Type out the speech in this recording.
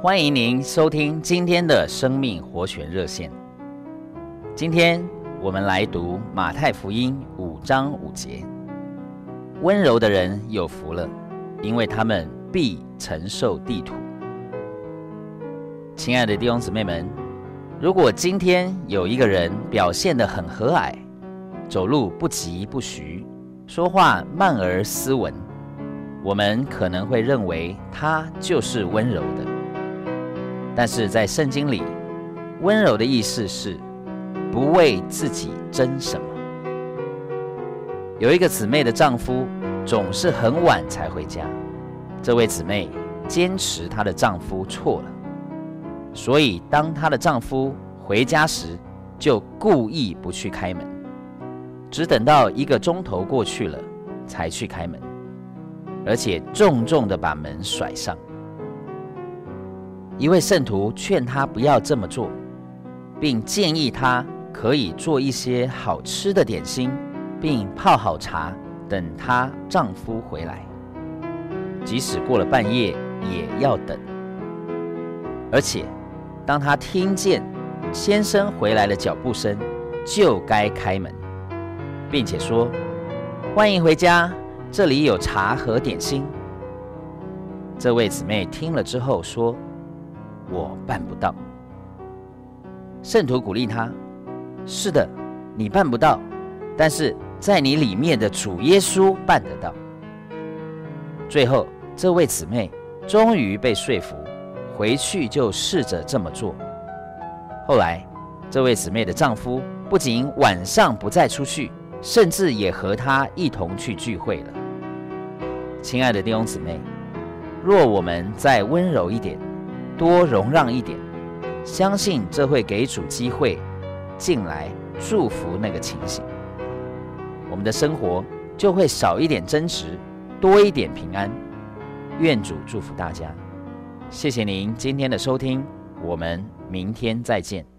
欢迎您收听今天的生命活泉热线。今天我们来读马太福音五章五节：温柔的人有福了，因为他们必承受地土。亲爱的弟兄姊妹们，如果今天有一个人表现得很和蔼，走路不疾不徐，说话慢而斯文，我们可能会认为他就是温柔的。但是在圣经里，温柔的意思是不为自己争什么。有一个姊妹的丈夫总是很晚才回家，这位姊妹坚持她的丈夫错了，所以当她的丈夫回家时，就故意不去开门。只等到一个钟头过去了，才去开门，而且重重地把门甩上。一位圣徒劝她不要这么做，并建议她可以做一些好吃的点心，并泡好茶，等她丈夫回来。即使过了半夜，也要等。而且，当她听见先生回来的脚步声，就该开门。并且说：“欢迎回家，这里有茶和点心。”这位姊妹听了之后说：“我办不到。”圣徒鼓励他：“是的，你办不到，但是在你里面的主耶稣办得到。”最后，这位姊妹终于被说服，回去就试着这么做。后来，这位姊妹的丈夫不仅晚上不再出去。甚至也和他一同去聚会了。亲爱的弟兄姊妹，若我们再温柔一点，多容让一点，相信这会给主机会进来祝福那个情形，我们的生活就会少一点争执，多一点平安。愿主祝福大家。谢谢您今天的收听，我们明天再见。